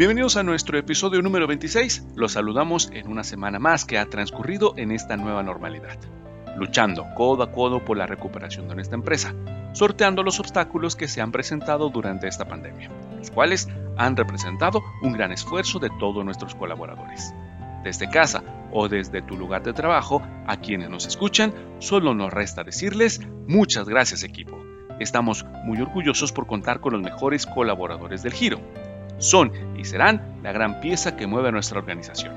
Bienvenidos a nuestro episodio número 26. Los saludamos en una semana más que ha transcurrido en esta nueva normalidad, luchando codo a codo por la recuperación de nuestra empresa, sorteando los obstáculos que se han presentado durante esta pandemia, los cuales han representado un gran esfuerzo de todos nuestros colaboradores. Desde casa o desde tu lugar de trabajo, a quienes nos escuchan, solo nos resta decirles muchas gracias equipo. Estamos muy orgullosos por contar con los mejores colaboradores del Giro son y serán la gran pieza que mueve a nuestra organización.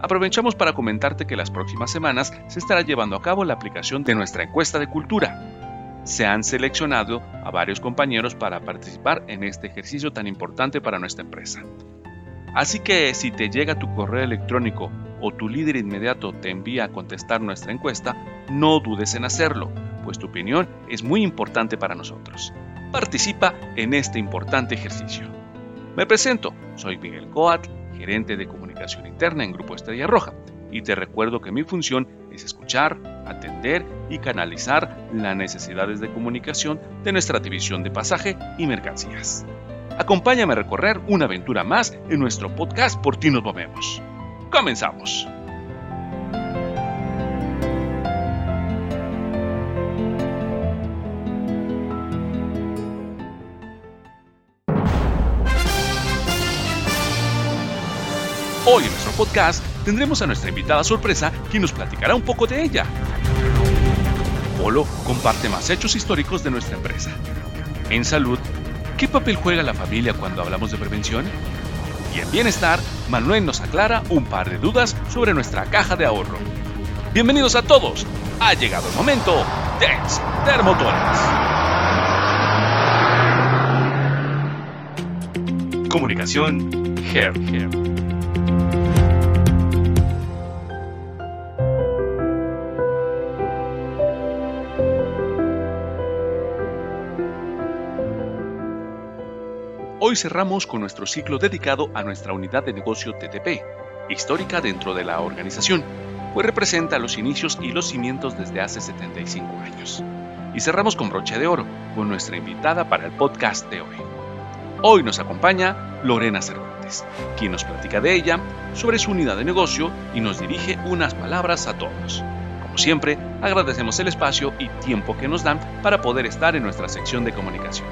Aprovechamos para comentarte que las próximas semanas se estará llevando a cabo la aplicación de nuestra encuesta de cultura. Se han seleccionado a varios compañeros para participar en este ejercicio tan importante para nuestra empresa. Así que si te llega tu correo electrónico o tu líder inmediato te envía a contestar nuestra encuesta, no dudes en hacerlo, pues tu opinión es muy importante para nosotros. Participa en este importante ejercicio. Me presento, soy Miguel Coat, gerente de comunicación interna en Grupo Estrella Roja, y te recuerdo que mi función es escuchar, atender y canalizar las necesidades de comunicación de nuestra división de pasaje y mercancías. Acompáñame a recorrer una aventura más en nuestro podcast Por ti nos movemos. Comenzamos. Hoy en nuestro podcast tendremos a nuestra invitada sorpresa quien nos platicará un poco de ella. Polo comparte más hechos históricos de nuestra empresa. En salud, ¿qué papel juega la familia cuando hablamos de prevención? Y en bienestar, Manuel nos aclara un par de dudas sobre nuestra caja de ahorro. Bienvenidos a todos. Ha llegado el momento de encender motores. Comunicación Hair. Hoy cerramos con nuestro ciclo dedicado a nuestra unidad de negocio TTP, histórica dentro de la organización, pues representa los inicios y los cimientos desde hace 75 años. Y cerramos con broche de oro, con nuestra invitada para el podcast de hoy. Hoy nos acompaña Lorena Quien nos platica de ella, sobre su unidad de negocio y nos dirige unas palabras a todos. Como siempre, agradecemos el espacio y tiempo que nos dan para poder estar en nuestra sección de comunicación.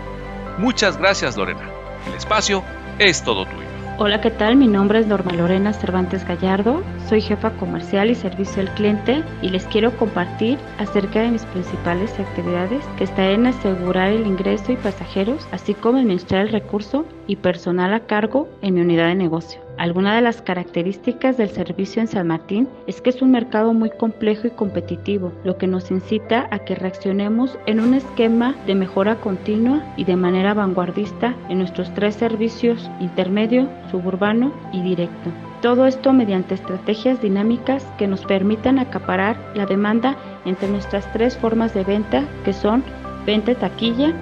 Muchas gracias Lorena. El espacio es todo tuyo. Hola, ¿qué tal? Mi nombre es Norma Lorena Cervantes Gallardo, soy jefa comercial y servicio al cliente y les quiero compartir acerca de mis principales actividades que están en asegurar el ingreso y pasajeros, así como administrar el recurso y personal a cargo en mi unidad de negocio. Alguna de las características del servicio en San Martín es que es un mercado muy complejo y competitivo, lo que nos incita a que reaccionemos en un esquema de mejora continua y de manera vanguardista en nuestros tres servicios intermedio, suburbano y directo. Todo esto mediante estrategias dinámicas que nos permitan acaparar la demanda entre nuestras tres formas de venta que son venta taquilla,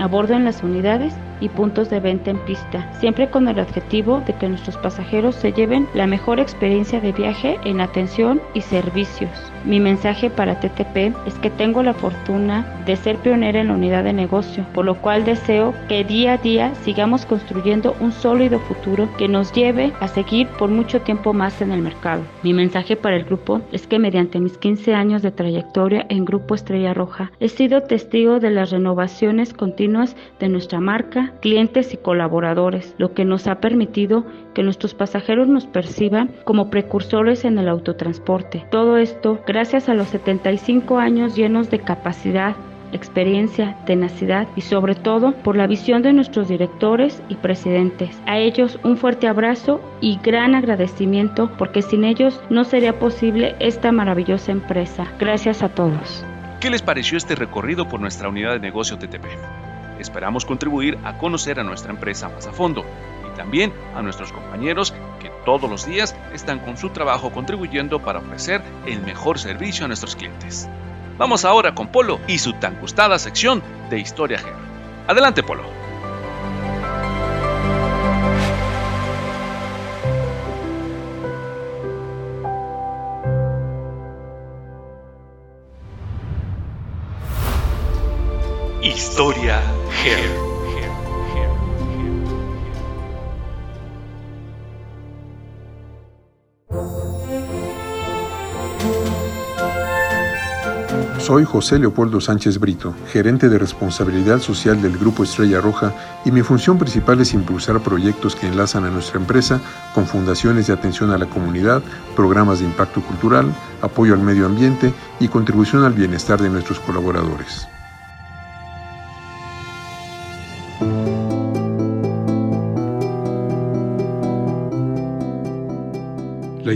a bordo en las unidades y puntos de venta en pista, siempre con el objetivo de que nuestros pasajeros se lleven la mejor experiencia de viaje en atención y servicios. Mi mensaje para TTP es que tengo la fortuna de ser pionera en la unidad de negocio, por lo cual deseo que día a día sigamos construyendo un sólido futuro que nos lleve a seguir por mucho tiempo más en el mercado. Mi mensaje para el grupo es que mediante mis 15 años de trayectoria en Grupo Estrella Roja, he sido testigo de las renovaciones continuas de nuestra marca, clientes y colaboradores, lo que nos ha permitido que nuestros pasajeros nos perciban como precursores en el autotransporte. Todo esto gracias a los 75 años llenos de capacidad, experiencia, tenacidad y sobre todo por la visión de nuestros directores y presidentes. A ellos un fuerte abrazo y gran agradecimiento porque sin ellos no sería posible esta maravillosa empresa. Gracias a todos. ¿Qué les pareció este recorrido por nuestra unidad de negocio TTP? Esperamos contribuir a conocer a nuestra empresa más a fondo también a nuestros compañeros que todos los días están con su trabajo contribuyendo para ofrecer el mejor servicio a nuestros clientes. Vamos ahora con Polo y su tan gustada sección de Historia G. Adelante Polo. Historia Soy José Leopoldo Sánchez Brito, gerente de responsabilidad social del Grupo Estrella Roja y mi función principal es impulsar proyectos que enlazan a nuestra empresa con fundaciones de atención a la comunidad, programas de impacto cultural, apoyo al medio ambiente y contribución al bienestar de nuestros colaboradores.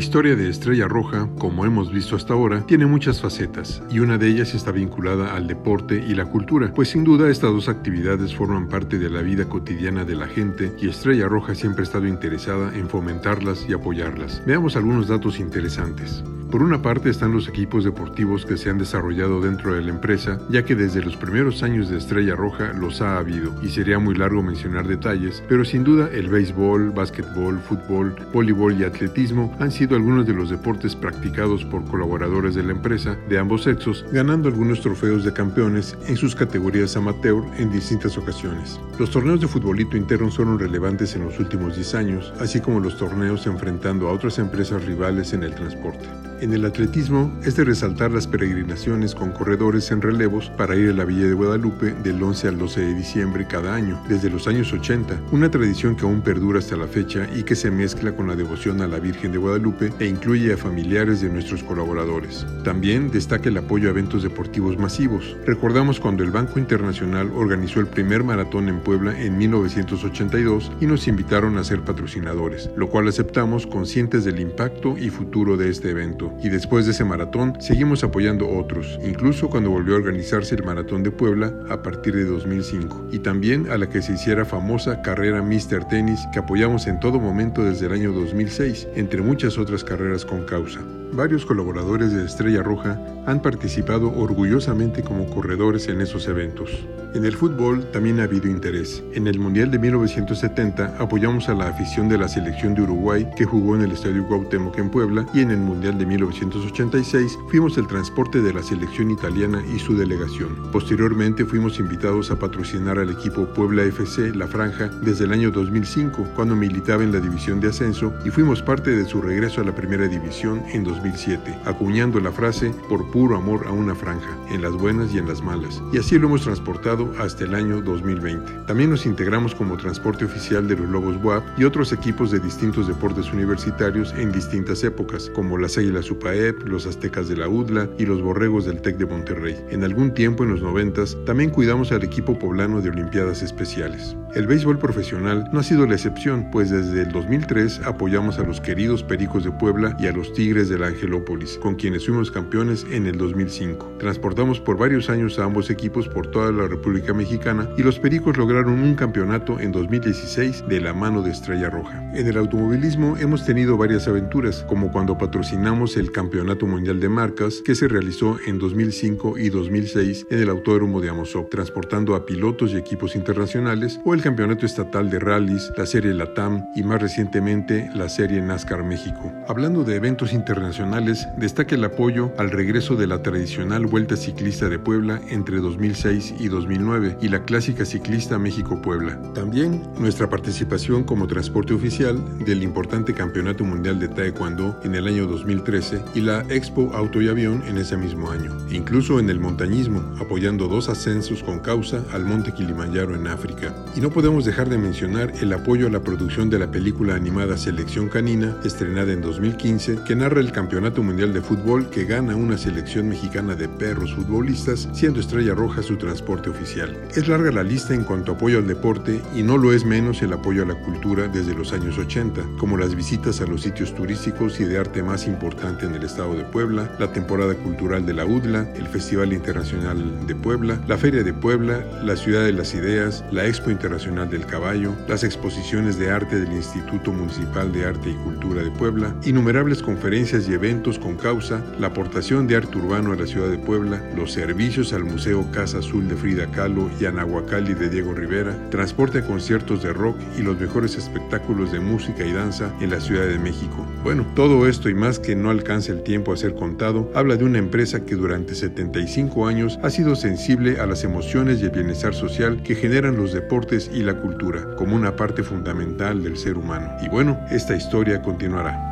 Historia de Estrella Roja, como hemos visto hasta ahora, tiene muchas facetas y una de ellas está vinculada al deporte y la cultura, pues sin duda estas dos actividades forman parte de la vida cotidiana de la gente y Estrella Roja siempre ha estado interesada en fomentarlas y apoyarlas. Veamos algunos datos interesantes. Por una parte están los equipos deportivos que se han desarrollado dentro de la empresa, ya que desde los primeros años de Estrella Roja los ha habido, y sería muy largo mencionar detalles, pero sin duda el béisbol, básquetbol, fútbol, voleibol y atletismo han sido algunos de los deportes practicados por colaboradores de la empresa de ambos sexos, ganando algunos trofeos de campeones en sus categorías amateur en distintas ocasiones. Los torneos de futbolito interno fueron relevantes en los últimos 10 años, así como los torneos enfrentando a otras empresas rivales en el transporte. En el atletismo es de resaltar las peregrinaciones con corredores en relevos para ir a la Villa de Guadalupe del 11 al 12 de diciembre cada año, desde los años 80, una tradición que aún perdura hasta la fecha y que se mezcla con la devoción a la Virgen de Guadalupe e incluye a familiares de nuestros colaboradores. También destaca el apoyo a eventos deportivos masivos. Recordamos cuando el Banco Internacional organizó el primer maratón en Puebla en 1982 y nos invitaron a ser patrocinadores, lo cual aceptamos conscientes del impacto y futuro de este evento y después de ese maratón seguimos apoyando otros, incluso cuando volvió a organizarse el Maratón de Puebla a partir de 2005 y también a la que se hiciera famosa carrera Mr. Tennis que apoyamos en todo momento desde el año 2006, entre muchas otras carreras con causa. Varios colaboradores de Estrella Roja han participado orgullosamente como corredores en esos eventos. En el fútbol también ha habido interés. En el Mundial de 1970 apoyamos a la afición de la selección de Uruguay que jugó en el Estadio Cuauhtémoc en Puebla y en el Mundial de 1986 fuimos el transporte de la selección italiana y su delegación. Posteriormente fuimos invitados a patrocinar al equipo Puebla FC La Franja desde el año 2005 cuando militaba en la división de ascenso y fuimos parte de su regreso a la primera división en 2007, acuñando la frase por puro amor a una franja, en las buenas y en las malas. Y así lo hemos transportado hasta el año 2020. También nos integramos como transporte oficial de los Lobos WAP y otros equipos de distintos deportes universitarios en distintas épocas, como las Águilas Supaep, los Aztecas de la UDLA y los Borregos del TEC de Monterrey. En algún tiempo en los 90 también cuidamos al equipo poblano de Olimpiadas Especiales. El béisbol profesional no ha sido la excepción, pues desde el 2003 apoyamos a los queridos Pericos de Puebla y a los Tigres de la Angelópolis, con quienes fuimos campeones en el 2005. Transportamos por varios años a ambos equipos por toda la República Mexicana y los Pericos lograron un campeonato en 2016 de la mano de Estrella Roja. En el automovilismo hemos tenido varias aventuras, como cuando patrocinamos el Campeonato Mundial de Marcas que se realizó en 2005 y 2006 en el Autódromo de Amozoc, transportando a pilotos y equipos internacionales, o el Campeonato Estatal de Rallys, la serie LATAM y más recientemente la serie NASCAR México. Hablando de eventos internacionales, destaca el apoyo al regreso de la tradicional Vuelta Ciclista de Puebla entre 2006 y 2009 y la clásica ciclista México-Puebla. También nuestra participación como transporte oficial del importante Campeonato Mundial de Taekwondo en el año 2013 y la Expo Auto y Avión en ese mismo año. incluso en el montañismo, apoyando dos ascensos con causa al Monte Kilimanjaro en África. Podemos dejar de mencionar el apoyo a la producción de la película animada Selección Canina, estrenada en 2015, que narra el Campeonato Mundial de Fútbol que gana una selección mexicana de perros futbolistas, siendo Estrella Roja su transporte oficial. Es larga la lista en cuanto a apoyo al deporte y no lo es menos el apoyo a la cultura desde los años 80, como las visitas a los sitios turísticos y de arte más importante en el estado de Puebla, la temporada cultural de la UDLA, el Festival Internacional de Puebla, la Feria de Puebla, la Ciudad de las Ideas, la Expo Internacional del Caballo, las exposiciones de arte del Instituto Municipal de Arte y Cultura de Puebla, innumerables conferencias y eventos con causa, la aportación de arte urbano a la ciudad de Puebla, los servicios al Museo Casa Azul de Frida Kahlo, y Anahuacalli de Diego Rivera, transporte a conciertos de rock y los mejores espectáculos de música y danza en la Ciudad de México. Bueno, todo esto y más que no alcanza el tiempo a ser contado, habla de una empresa que durante 75 años ha sido sensible a las emociones y el bienestar social que generan los deportes y la cultura como una parte fundamental del ser humano. Y bueno, esta historia continuará.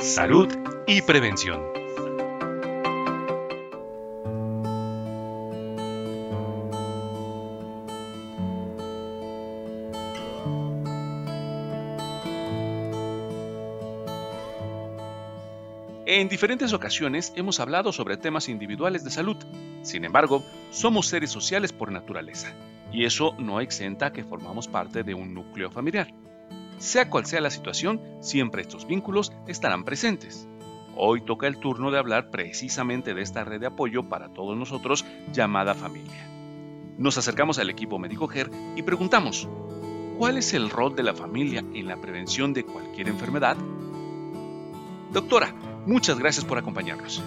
Salud y prevención. Diferentes ocasiones hemos hablado sobre temas individuales de salud. Sin embargo, somos seres sociales por naturaleza, y eso no exenta que formamos parte de un núcleo familiar. Sea cual sea la situación, siempre estos vínculos estarán presentes. Hoy toca el turno de hablar precisamente de esta red de apoyo para todos nosotros llamada familia. Nos acercamos al equipo médico GER y preguntamos, ¿cuál es el rol de la familia en la prevención de cualquier enfermedad? Doctora, Muchas gracias por acompañarnos.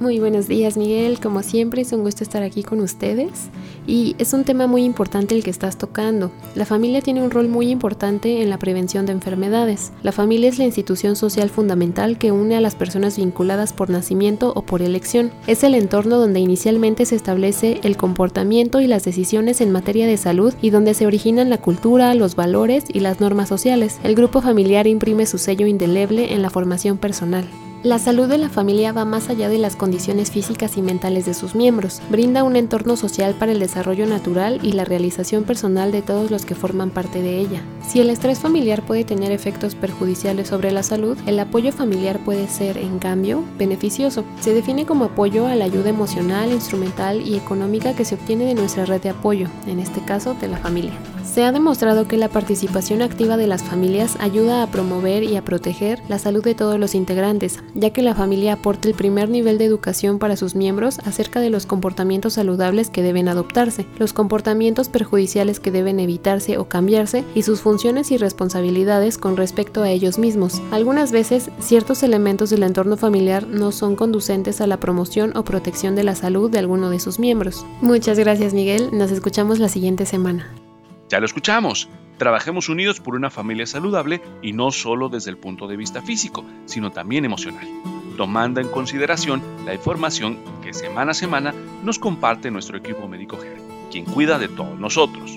Muy buenos días Miguel, como siempre es un gusto estar aquí con ustedes y es un tema muy importante el que estás tocando. La familia tiene un rol muy importante en la prevención de enfermedades. La familia es la institución social fundamental que une a las personas vinculadas por nacimiento o por elección. Es el entorno donde inicialmente se establece el comportamiento y las decisiones en materia de salud y donde se originan la cultura, los valores y las normas sociales. El grupo familiar imprime su sello indeleble en la formación personal. La salud de la familia va más allá de las condiciones físicas y mentales de sus miembros, brinda un entorno social para el desarrollo natural y la realización personal de todos los que forman parte de ella. Si el estrés familiar puede tener efectos perjudiciales sobre la salud, el apoyo familiar puede ser, en cambio, beneficioso. Se define como apoyo a la ayuda emocional, instrumental y económica que se obtiene de nuestra red de apoyo, en este caso de la familia. Se ha demostrado que la participación activa de las familias ayuda a promover y a proteger la salud de todos los integrantes, ya que la familia aporta el primer nivel de educación para sus miembros acerca de los comportamientos saludables que deben adoptarse, los comportamientos perjudiciales que deben evitarse o cambiarse y sus funciones y responsabilidades con respecto a ellos mismos. Algunas veces, ciertos elementos del entorno familiar no son conducentes a la promoción o protección de la salud de alguno de sus miembros. Muchas gracias Miguel, nos escuchamos la siguiente semana. Ya lo escuchamos. Trabajemos unidos por una familia saludable y no solo desde el punto de vista físico, sino también emocional, tomando en consideración la información que semana a semana nos comparte nuestro equipo médico GER, quien cuida de todos nosotros.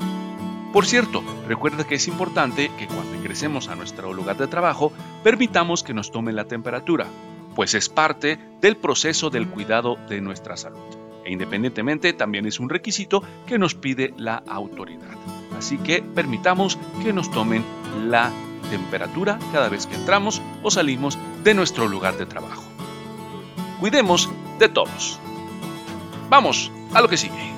Por cierto, recuerda que es importante que cuando ingresemos a nuestro lugar de trabajo, permitamos que nos tomen la temperatura, pues es parte del proceso del cuidado de nuestra salud. E independientemente, también es un requisito que nos pide la autoridad. Así que permitamos que nos tomen la temperatura cada vez que entramos o salimos de nuestro lugar de trabajo. Cuidemos de todos. Vamos a lo que sigue.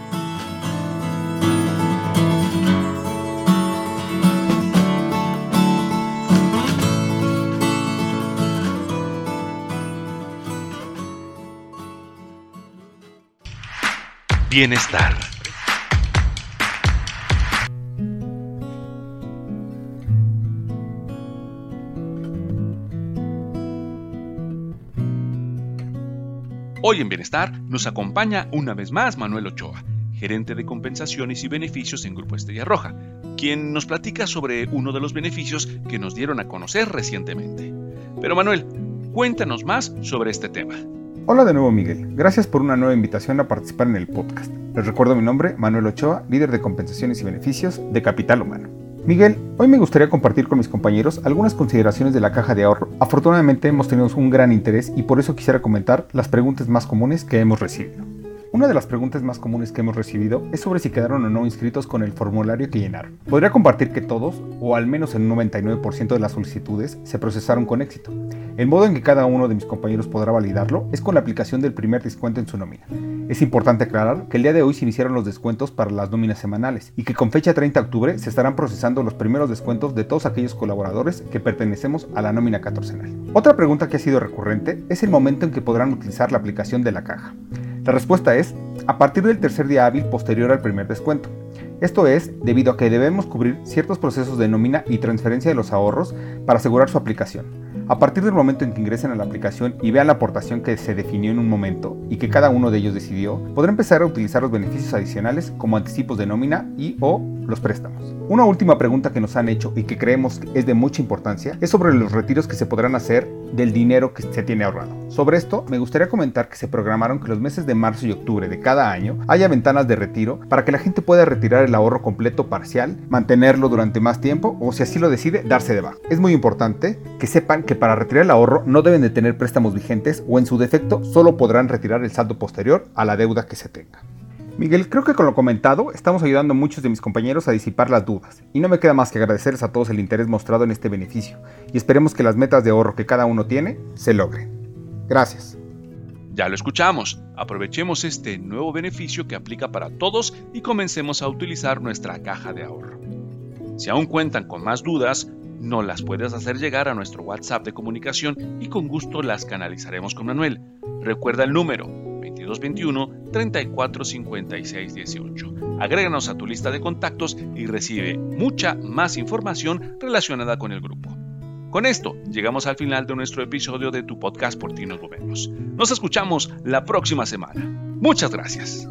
Bienestar. Hoy en Bienestar nos acompaña una vez más Manuel Ochoa, gerente de compensaciones y beneficios en Grupo Estrella Roja, quien nos platica sobre uno de los beneficios que nos dieron a conocer recientemente. Pero Manuel, cuéntanos más sobre este tema. Hola de nuevo Miguel, gracias por una nueva invitación a participar en el podcast. Les recuerdo mi nombre, Manuel Ochoa, líder de compensaciones y beneficios de Capital Humano. Miguel, hoy me gustaría compartir con mis compañeros algunas consideraciones de la caja de ahorro. Afortunadamente hemos tenido un gran interés y por eso quisiera comentar las preguntas más comunes que hemos recibido. Una de las preguntas más comunes que hemos recibido es sobre si quedaron o no inscritos con el formulario que llenaron. Podría compartir que todos, o al menos el 99% de las solicitudes, se procesaron con éxito. El modo en que cada uno de mis compañeros podrá validarlo es con la aplicación del primer descuento en su nómina. Es importante aclarar que el día de hoy se iniciaron los descuentos para las nóminas semanales y que con fecha 30 de octubre se estarán procesando los primeros descuentos de todos aquellos colaboradores que pertenecemos a la nómina catorcenal. Otra pregunta que ha sido recurrente es el momento en que podrán utilizar la aplicación de la caja. La respuesta es a partir del tercer día hábil posterior al primer descuento. Esto es debido a que debemos cubrir ciertos procesos de nómina y transferencia de los ahorros para asegurar su aplicación. A partir del momento en que ingresen a la aplicación y vean la aportación que se definió en un momento y que cada uno de ellos decidió, podrá empezar a utilizar los beneficios adicionales como anticipos de nómina y o los préstamos. Una última pregunta que nos han hecho y que creemos es de mucha importancia es sobre los retiros que se podrán hacer del dinero que se tiene ahorrado. Sobre esto, me gustaría comentar que se programaron que los meses de marzo y octubre de cada año haya ventanas de retiro para que la gente pueda retirar el ahorro completo parcial, mantenerlo durante más tiempo o si así lo decide, darse de baja. Es muy importante que sepan que para retirar el ahorro no deben de tener préstamos vigentes o en su defecto solo podrán retirar el saldo posterior a la deuda que se tenga. Miguel, creo que con lo comentado estamos ayudando a muchos de mis compañeros a disipar las dudas y no me queda más que agradecerles a todos el interés mostrado en este beneficio y esperemos que las metas de ahorro que cada uno tiene se logren. Gracias. Ya lo escuchamos, aprovechemos este nuevo beneficio que aplica para todos y comencemos a utilizar nuestra caja de ahorro. Si aún cuentan con más dudas, no las puedes hacer llegar a nuestro WhatsApp de comunicación y con gusto las canalizaremos con Manuel. Recuerda el número 2221 3456 18. Agréganos a tu lista de contactos y recibe mucha más información relacionada con el grupo. Con esto llegamos al final de nuestro episodio de tu podcast por ti nos Nos escuchamos la próxima semana. Muchas gracias.